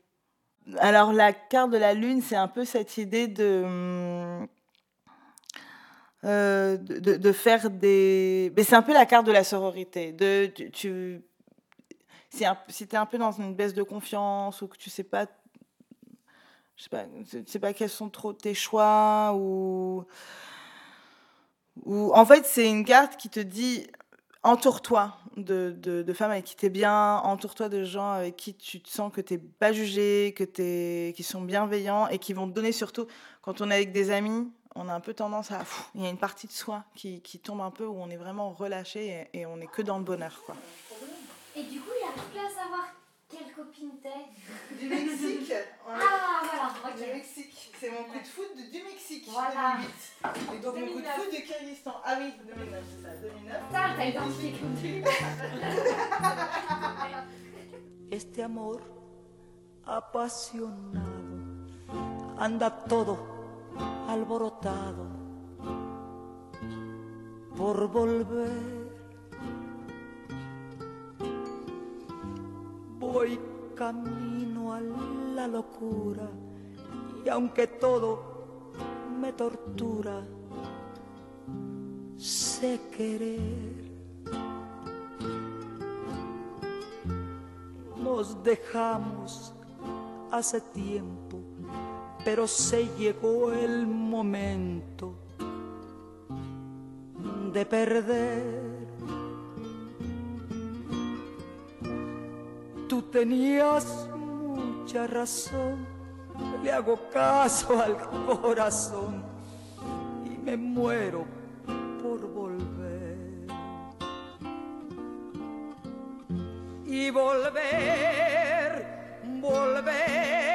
alors la carte de la lune, c'est un peu cette idée de, euh, de, de, faire des... Mais c'est un peu la carte de la sororité. De, tu, si, tu es un peu dans une baisse de confiance ou que tu sais pas je sais pas, pas quels sont trop tes choix ou ou en fait c'est une carte qui te dit entoure-toi de, de, femmes avec qui tu es bien, entoure-toi de gens avec qui tu te sens que tu pas jugé, que es, qui sont bienveillants et qui vont te donner surtout, quand on est avec des amis, on a un peu tendance à... il y a une partie de soi qui, qui, tombe un peu où on est vraiment relâché et, et on est que dans le bonheur. Quoi.
Et du coup, il a plus à savoir quelle copine t'es
Du Mexique
Ah, voilà, ok.
Du Mexique. C'est mon coup de foot du Mexique. Voilà. 2008. Et donc 2009. mon coup de foot du Kyrgyzstan. Ah oui, 2009, c'est ça, 2009. Ça, t'as identifié
Este amor apasionado anda todo alborotado por volver Voy camino a la locura y aunque todo me tortura, sé querer. Nos dejamos hace tiempo, pero se llegó el momento de perder Tú tenías mucha razón, le hago caso al corazón y me muero por volver. Y volver, volver,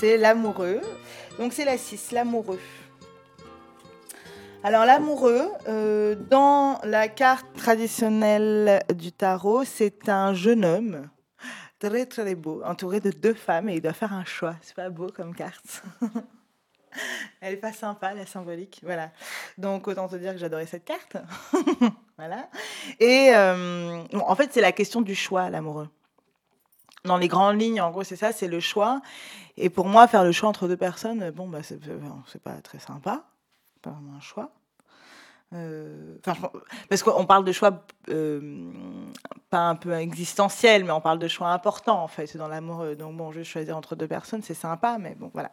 C'est l'amoureux, donc c'est la 6, l'amoureux. Alors l'amoureux, euh, dans la carte traditionnelle du tarot, c'est un jeune homme très très beau, entouré de deux femmes et il doit faire un choix. C'est pas beau comme carte. Elle est pas sympa, la symbolique. Voilà. Donc autant te dire que j'adorais cette carte. voilà. Et euh, en fait, c'est la question du choix, l'amoureux. Dans les grandes lignes, en gros, c'est ça, c'est le choix. Et pour moi, faire le choix entre deux personnes, bon, bah, c'est pas très sympa pas vraiment un choix. Euh, parce qu'on parle de choix euh, pas un peu existentiel, mais on parle de choix importants en fait dans l'amour. Donc bon, je choisir entre deux personnes, c'est sympa, mais bon voilà.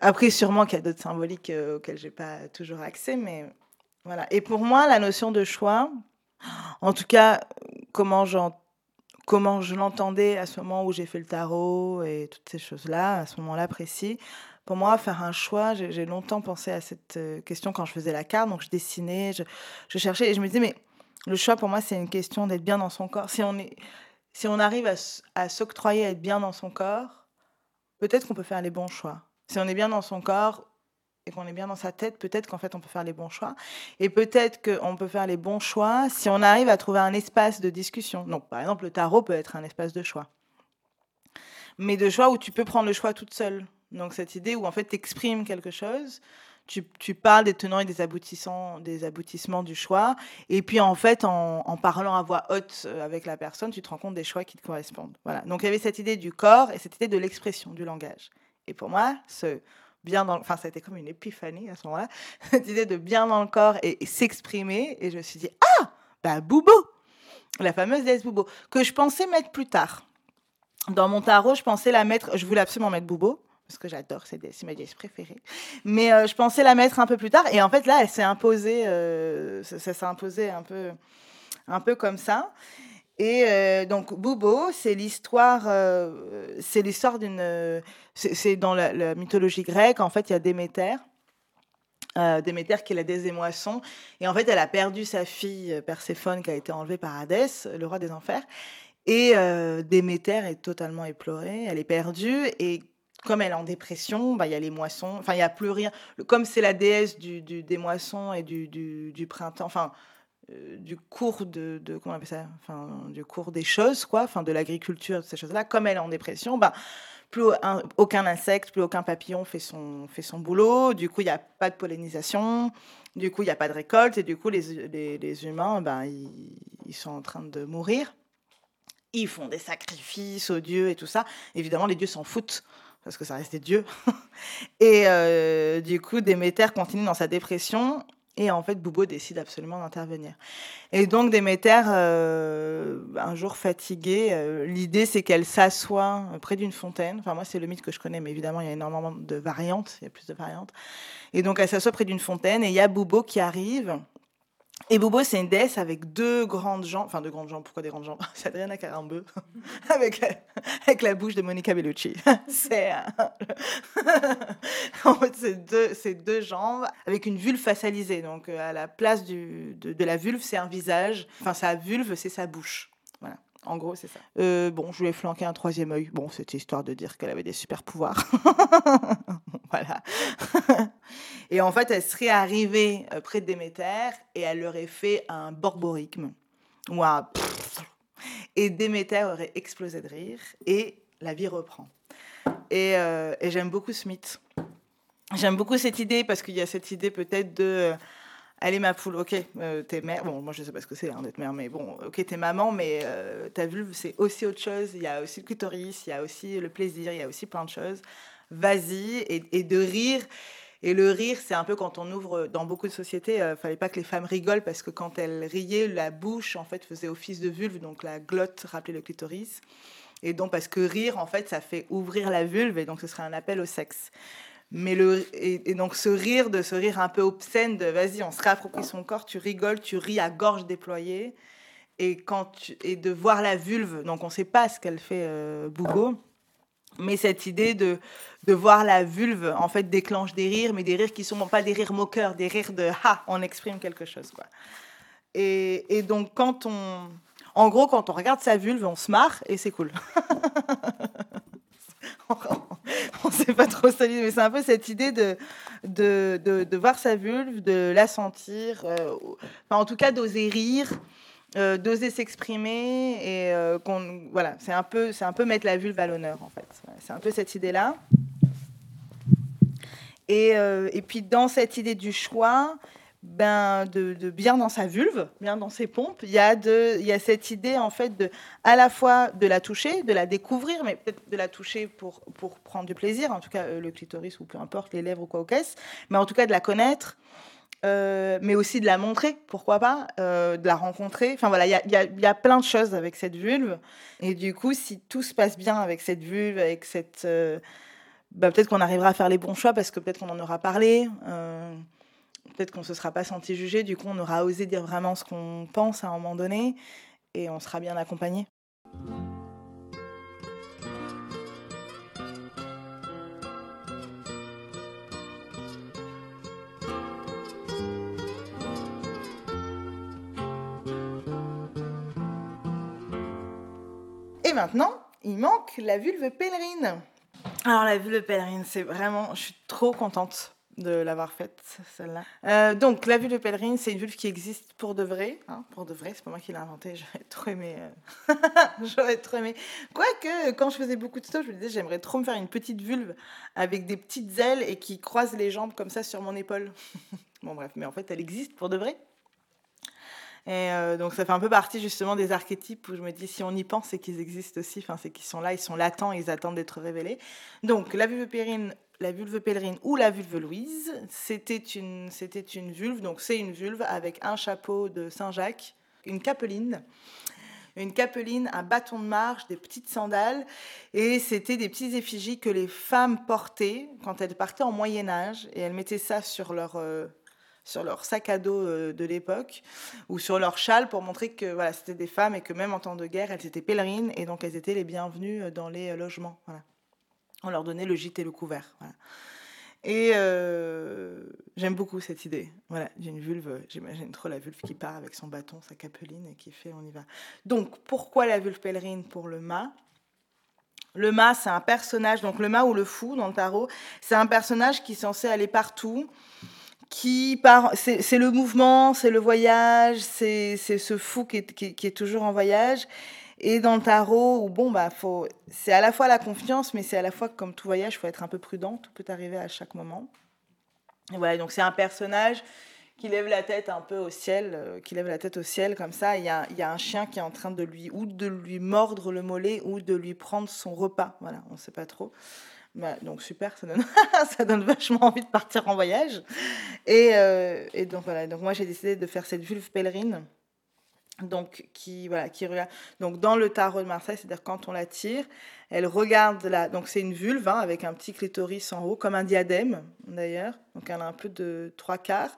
Après, sûrement qu'il y a d'autres symboliques euh, auxquelles j'ai pas toujours accès, mais voilà. Et pour moi, la notion de choix, en tout cas, comment comment je l'entendais à ce moment où j'ai fait le tarot et toutes ces choses-là, à ce moment-là précis, pour moi, faire un choix, j'ai longtemps pensé à cette euh, question quand je faisais la carte. Donc, je dessinais, je, cherchais et je me disais, mais le choix, pour moi, c'est une question d'être bien dans son corps. Si on, est, si on arrive à, s'octroyer à être bien dans son corps, peut-être qu'on peut faire les bons choix. Si on est bien dans son corps et qu'on est bien dans sa tête, peut-être qu'en fait, on peut faire les bons choix. Et peut-être qu'on peut faire les bons choix si on arrive à trouver un espace de discussion. Donc, par exemple, le tarot peut être un espace de choix. Mais de choix où tu peux prendre le choix toute seule donc cette idée où en fait tu exprimes quelque chose, tu, tu, parles des tenants et des aboutissants, des aboutissements du choix, et puis en fait en, en, parlant à voix haute euh, avec la personne, tu te rends compte des choix qui te correspondent. Voilà. Donc il y avait cette idée du corps et cette idée de l'expression, du langage. Et pour moi, ce bien dans, enfin ça a été comme une épiphanie à ce moment-là, cette idée de bien dans le corps et, s'exprimer, et je me suis dit ah bah Boubo, la fameuse déesse Boubo, que je pensais mettre plus tard. Dans mon tarot, je pensais la mettre, je voulais absolument mettre Boubo, parce que j'adore, c'est ma dièse préférée. Mais euh, je pensais la mettre un peu plus tard, et en fait là, elle s'est imposée, euh, ça, s'est imposé un peu, un peu comme ça. Et euh, donc Boubo, c'est l'histoire, c'est l'histoire d'une, c'est dans la, mythologie grecque. En fait, il y a Déméter. Déméter qui est la déesse des moissons. Et en fait, elle a perdu sa fille Perséphone qui a été enlevée par Hadès, le roi des enfers. Et euh, Déméter est totalement éplorée, elle est perdue. Et comme elle est en dépression, bah, il y a les moissons, enfin, il n'y a plus rien. Comme c'est la déesse du, des moissons et du, du, du printemps, enfin, euh, du cours de, comment on appelle ça enfin, du cours des choses, quoi, enfin, de l'agriculture, ces choses-là, comme elle est en dépression, bah, plus un- aucun insecte, plus aucun papillon fait son, fait son boulot. Du coup, il n'y a pas de pollinisation. Du coup, il n'y a pas de récolte. Et du coup, les, les, les humains, ben, ils, ils sont en train de mourir. Ils font des sacrifices aux dieux et tout ça. Évidemment, les dieux s'en foutent parce que ça reste des dieux. et euh, du coup, Déméter continue dans sa dépression. Et en fait, Boubo décide absolument d'intervenir. Et donc, Déméter, euh, un jour fatiguée, euh, l'idée c'est qu'elle s'assoit près d'une fontaine. Enfin, moi, c'est le mythe que je connais, mais évidemment, il y a énormément de variantes. Il y a plus de variantes. Et donc, elle s'assoit près d'une fontaine et il y a Boubo qui arrive. Et Boubo, c'est une déesse avec deux grandes jambes. Enfin, deux grandes jambes. Pourquoi des grandes jambes? C'est Adriana Carambeu. avec, avec la bouche de Monica Bellucci. c'est. euh, en fait, c'est deux, deux jambes avec une vulve facialisée. Donc, euh, à la place du, de la vulve, c'est un visage. Enfin, sa vulve, c'est sa bouche. Voilà. En gros, c'est ça. Euh, bon, je lui ai flanqué un troisième œil. Bon, c'était histoire de dire qu'elle avait des super pouvoirs. voilà. et en fait, elle serait arrivée euh, près de Déméter et elle aurait fait un borborigme ou et Déméter aurait explosé de rire et la vie reprend. Et, euh, et j'aime beaucoup ce mythe. J'aime beaucoup cette idée parce qu'il y a cette idée peut-être de Allez ma poule, ok, euh, t'es mère. Bon, moi je sais pas ce que c'est hein, d'être mère, mais bon, ok, t'es maman, mais euh, ta vulve c'est aussi autre chose. Il y a aussi le clitoris, il y a aussi le plaisir, il y a aussi plein de choses. Vas-y et, de rire. Et le rire, c'est un peu quand on ouvre dans beaucoup de sociétés, euh, fallait pas que les femmes rigolent parce que quand elles riaient, la bouche en fait faisait office de vulve, donc la glotte rappelait le clitoris. Et donc parce que rire en fait, ça fait ouvrir la vulve et donc ce serait un appel au sexe. Mais le, et, donc ce rire, de ce rire un peu obscène, de vas-y, on se réapproprie son corps, tu rigoles, tu ris à gorge déployée. Et, quand et de voir la vulve, donc on ne sait pas ce qu'elle fait euh, Bougo, mais cette idée de, de voir la vulve, en fait, déclenche des rires, mais des rires qui sont pas des rires moqueurs, des rires de ha, on exprime quelque chose, quoi. Et, et donc, quand on. En gros, quand on regarde sa vulve, on se marre et c'est cool. on sait pas trop solide, mais c'est un peu cette idée de, de, de, voir sa vulve, de la sentir, euh, enfin, en tout cas d'oser rire, euh, d'oser s'exprimer et euh, qu'on voilà, c'est un peu c'est un peu mettre la vulve à l'honneur en fait. C'est un peu cette idée là. Et, et puis dans cette idée du choix, ben de, de bien dans sa vulve, bien dans ses pompes, il y a de il y a cette idée en fait de à la fois de la toucher, de la découvrir, mais peut-être de la toucher pour pour prendre du plaisir, en tout cas euh, le clitoris ou peu importe les lèvres ou quoi au caisse, mais en tout cas de la connaître. Euh, mais aussi de la montrer, pourquoi pas, euh, de la rencontrer. Enfin voilà, il y a, y, y a, plein de choses avec cette vulve. Et du coup, si tout se passe bien avec cette vulve, avec cette, bah, peut-être qu'on arrivera à faire les bons choix parce que peut-être qu'on en aura parlé. Peut-être qu'on se sera pas senti jugé. Du coup, on aura osé dire vraiment ce qu'on pense à un moment donné et on sera bien accompagné. Et maintenant, il manque la vulve pèlerine. Alors la vulve pèlerine, c'est vraiment, je suis trop contente de l'avoir faite celle-là. Euh, donc la vulve pèlerine, c'est une vulve qui existe pour de vrai, hein, pour de vrai. C'est pas moi qui l'ai inventée. J'aurais trop aimé. Euh... J'aurais trop aimé. Quoique quand je faisais beaucoup de stuff, je me disais j'aimerais trop me faire une petite vulve avec des petites ailes et qui croise les jambes comme ça sur mon épaule. bon bref, mais en fait elle existe pour de vrai. Et euh, donc ça fait un peu partie justement des archétypes où je me dis si on y pense c'est qu'ils existent aussi, enfin c'est qu'ils sont là, ils sont latents, ils attendent d'être révélés. Donc la vulve pèlerine, la vulve pèlerine ou la vulve Louise, c'était une c'était une vulve, donc c'est une vulve avec un chapeau de Saint-Jacques, une capeline. Une capeline, un bâton de marche, des petites sandales, et c'était des petits effigies que les femmes portaient quand elles partaient en Moyen Âge, et elles mettaient ça sur leur euh, sur leur sac à dos de l'époque ou sur leur châle pour montrer que voilà, c'était des femmes et que même en temps de guerre, elles étaient pèlerines et donc elles étaient les bienvenues dans les logements. Voilà. On leur donnait le gîte et le couvert. Et euh, j'aime beaucoup cette idée, voilà, vulve. J'imagine trop la vulve qui part avec son bâton, sa capeline et qui fait on y va. Donc, pourquoi la vulve pèlerine pour le mât? Le mât, c'est un personnage, donc le mât ou le fou dans le tarot, c'est un personnage qui est censé aller partout, qui part, c'est le mouvement, c'est le voyage, c'est ce fou qui est toujours en voyage. Et dans le tarot, bon, bah, faut, c'est à la fois la confiance, mais c'est à la fois, comme tout voyage, il faut être un peu prudent, tout peut arriver à chaque moment. Voilà, donc c'est un personnage qui lève la tête un peu au ciel, euh, qui lève la tête au ciel comme ça. Il y, a, y a un chien qui est en train de lui, ou de lui mordre le mollet, ou de lui prendre son repas. Voilà, on ne sait pas trop. Bah, donc super, ça donne, ça donne vachement envie de partir en voyage. Et, euh, et donc voilà, donc moi j'ai décidé de faire cette vulve pèlerine donc qui voilà qui regarde. Donc dans le tarot de Marseille c'est-à-dire quand on la tire elle regarde la donc c'est une vulve hein, avec un petit clitoris en haut comme un diadème d'ailleurs. Donc elle a un peu de trois quarts.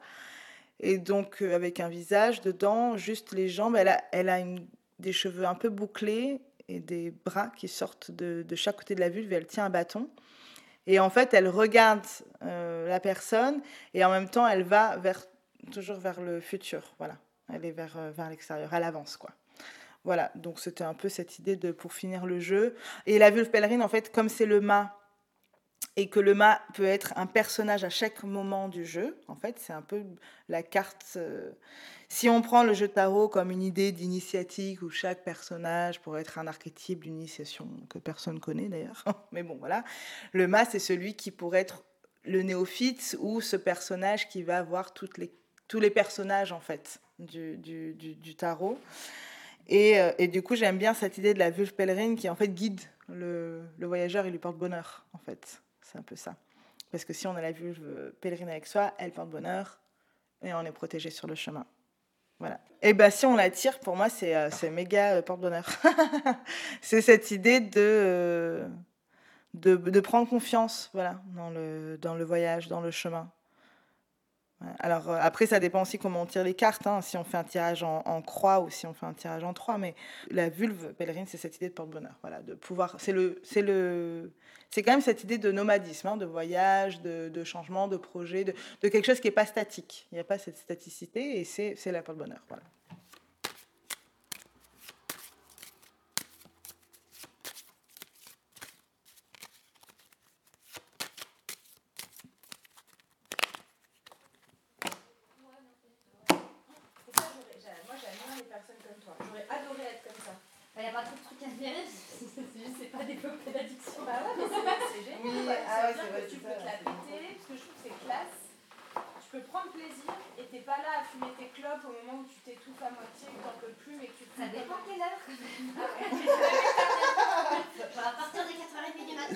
Et donc euh, avec un visage dedans juste les jambes elle a elle a une, des cheveux un peu bouclés et des bras qui sortent de, de, chaque côté de la vulve et elle tient un bâton. Et en fait elle regarde euh, la personne et en même temps elle va vers toujours vers le futur voilà elle est vers, euh, vers l'extérieur, elle avance quoi. Voilà, donc c'était un peu cette idée de pour finir le jeu. Et la vulve pèlerine, en fait, comme c'est le mât, et que le mât peut être un personnage à chaque moment du jeu, en fait, c'est un peu la carte. Euh, si on prend le jeu tarot comme une idée d'initiatique où chaque personnage pourrait être un archétype d'initiation que personne connaît d'ailleurs, mais bon voilà, le mât c'est celui qui pourrait être le néophyte ou ce personnage qui va avoir toutes les, tous les personnages en fait du, du, du, tarot. Et, euh, et, du coup, j'aime bien cette idée de la vulve pèlerine qui en fait guide le, le voyageur et lui porte bonheur, en fait. C'est un peu ça. Parce que si on a la vulve pèlerine avec soi, elle porte bonheur et on est protégé sur le chemin. Voilà. Et bien, si on la tire, pour moi, c'est euh, méga euh, porte-bonheur. c'est cette idée de, euh, de, de, prendre confiance voilà, dans, le, dans le voyage, dans le chemin. Alors euh, après, ça dépend aussi comment on tire les cartes, hein, si on fait un tirage en, croix ou si on fait un tirage en trois. Mais la vulve pèlerine, c'est cette idée de porte-bonheur, voilà, de pouvoir. C'est le, c'est le, c'est quand même cette idée de nomadisme, hein, de voyage, de, changement, de projet, de, quelque chose qui n'est pas statique. Il n'y a pas cette staticité et c'est, c'est la porte-bonheur, voilà.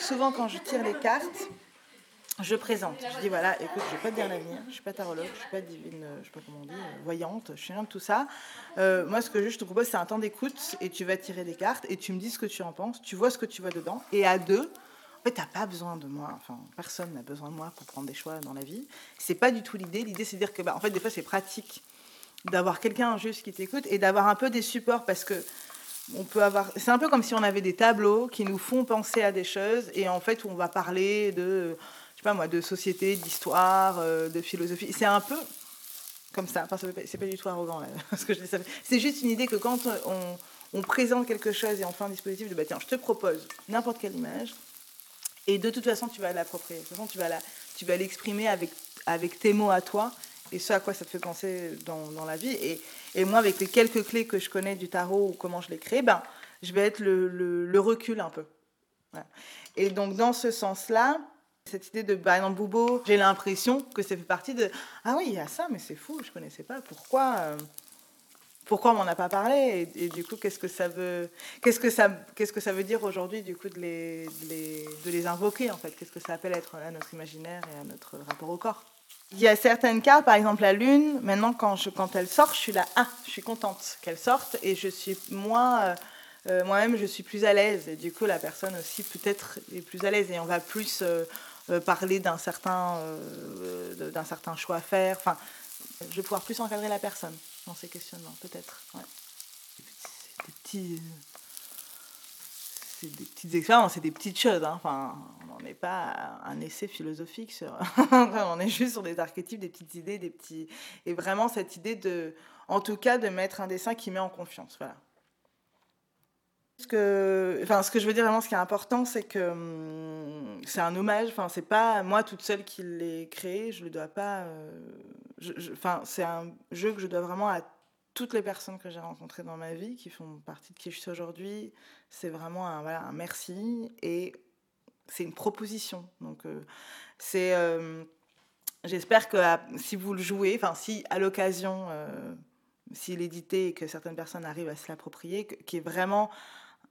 souvent quand je tire les cartes, je présente. Je dis voilà, écoute, je ne vais pas te dire l'avenir, je ne suis pas tarologue, je ne suis pas divine, je sais pas comment on dit, voyante, je suis rien de tout ça. Euh, moi, ce que je te propose, c'est un temps d'écoute et tu vas tirer des cartes et tu me dis ce que tu en penses, tu vois ce que tu vois dedans. Et à deux, en fait, tu n'as pas besoin de moi, enfin, personne n'a besoin de moi pour prendre des choix dans la vie. C'est pas du tout l'idée. L'idée, c'est de dire que, bah, en fait, des fois, c'est pratique d'avoir quelqu'un juste qui t'écoute et d'avoir un peu des supports parce que on peut avoir. C'est un peu comme si on avait des tableaux qui nous font penser à des choses et en fait où on va parler de, sais moi, de société, d'histoire, euh, de philosophie. C'est un peu comme ça. Enfin, c'est pas du tout arrogant là, que. C'est juste une idée que quand on, présente quelque chose et on fait un dispositif de bah tiens, je te propose n'importe quelle image et de toute façon tu vas l'approprier. De toute façon tu vas la, tu vas l'exprimer avec avec tes mots à toi et ce à quoi ça te fait penser dans, dans la vie. Et, et, moi, avec les quelques clés que je connais du tarot ou comment je l'ai créé, ben, je vais être le, le, recul un peu. Et donc, dans ce sens-là, cette idée de, exemple, Boubo, j'ai l'impression que ça fait partie de Ah oui, il y a ça, mais c'est fou, je ne connaissais pas. Pourquoi euh, pourquoi on m'en a pas parlé? Et, du coup qu'est-ce que ça veut qu'est-ce que ça qu'est-ce que ça veut dire aujourd'hui du coup de les, de les, de les invoquer en fait? Qu'est-ce que ça appelle être à notre imaginaire et à notre rapport au corps? Il y a certaines cartes, par exemple la lune, maintenant quand, je, quand elle sort, je suis là, ah, je suis contente qu'elle sorte et je suis moins, euh, moi-même, je suis plus à l'aise et du coup la personne aussi peut-être est plus à l'aise et on va plus euh, euh, parler d'un certain, euh, certain choix à faire. Enfin, je vais pouvoir plus encadrer la personne dans ces questionnements, peut-être. Ouais. C'est des petites expériences, c'est des petites choses. hein. Enfin, on n'est pas un essai philosophique sur. on est juste sur des archétypes, des petites idées, des petits. Et vraiment cette idée de, en tout cas, de mettre un dessin qui met en confiance. Voilà. Ce que, enfin, ce que je veux dire vraiment, ce qui est important, c'est que hum, c'est un hommage. Enfin, c'est pas moi toute seule qui l'ai créé. Je le dois pas. euh, Enfin, c'est un jeu que je dois vraiment à toutes les personnes que j'ai rencontrées dans ma vie, qui font partie de qui je suis aujourd'hui. C'est vraiment un, voilà, un merci et c'est une proposition. Donc, euh, c'est. euh, J'espère que si vous le jouez, enfin, si à l'occasion, euh, s'il est édité et que certaines personnes arrivent à se l'approprier, qu'il vraiment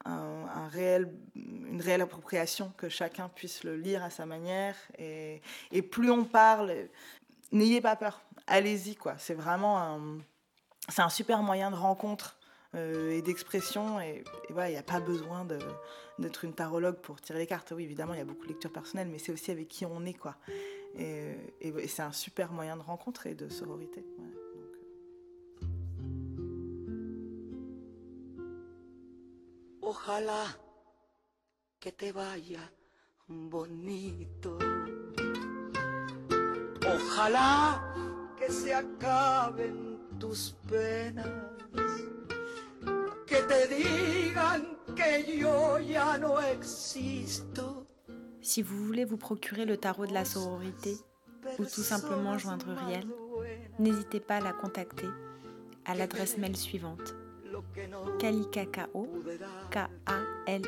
un, une réelle appropriation, que chacun puisse le lire à sa manière. Et, et plus on parle, n'ayez pas peur, allez-y, quoi. C'est vraiment un, un super moyen de rencontre euh, et d'expression. Et, il n'y a pas besoin d'être une tarologue pour tirer les cartes. Oui, évidemment, il y a beaucoup de lecture personnelle, mais c'est aussi avec qui on est, quoi. Et, c'est un super moyen de rencontre et de sororité.
Ojalá que te vaya bonito. Ojalá que se acaben tus penas. Que te digan que yo ya no existo.
Si vous voulez vous procurer le tarot de la sororité ou tout simplement joindre Riel, n'hésitez pas à la contacter à l'adresse mail suivante calicacao K-A-L-I-K-A-K-A-O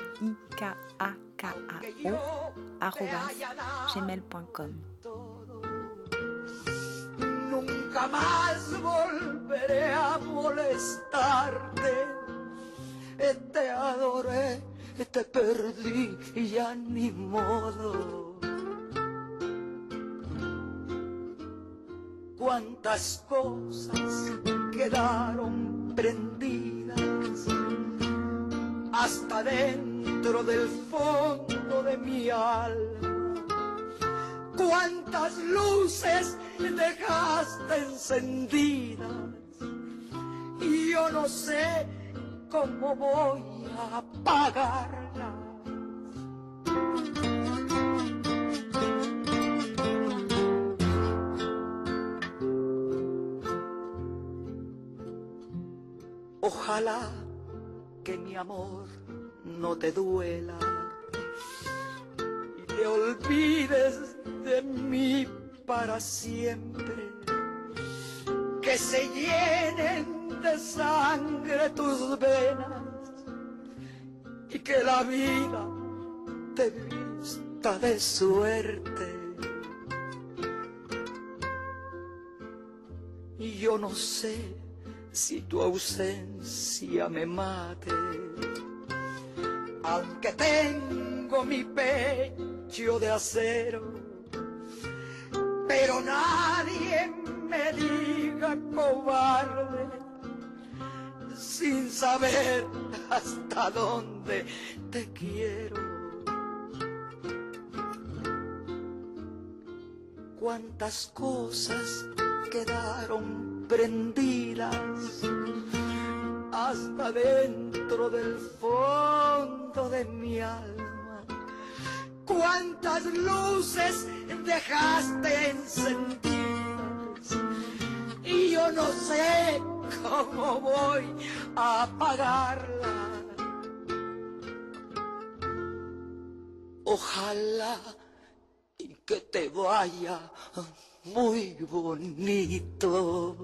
arrobas gmail.com.
Nunca más volveré a molestarte. Te adoré, te perdí y ya ni modo. Cuántas cosas quedaron prendidas hasta dentro del fondo de mi alma cuántas luces dejaste encendidas y yo no sé cómo voy a apagarlas. Ojalá que mi amor no te duela y te olvides de mí para siempre. Que se llenen de sangre tus venas y que la vida te vista de suerte. Y yo no sé si tu ausencia me mate aunque tengo mi pecho de acero, pero nadie me diga cobarde sin saber hasta dónde te quiero. Cuántas cosas quedaron prendidas hasta dentro del fondo de mi alma. Cuántas luces dejaste encendidas y yo no sé cómo voy a apagarlas. Ojalá que te vaya muy bonito.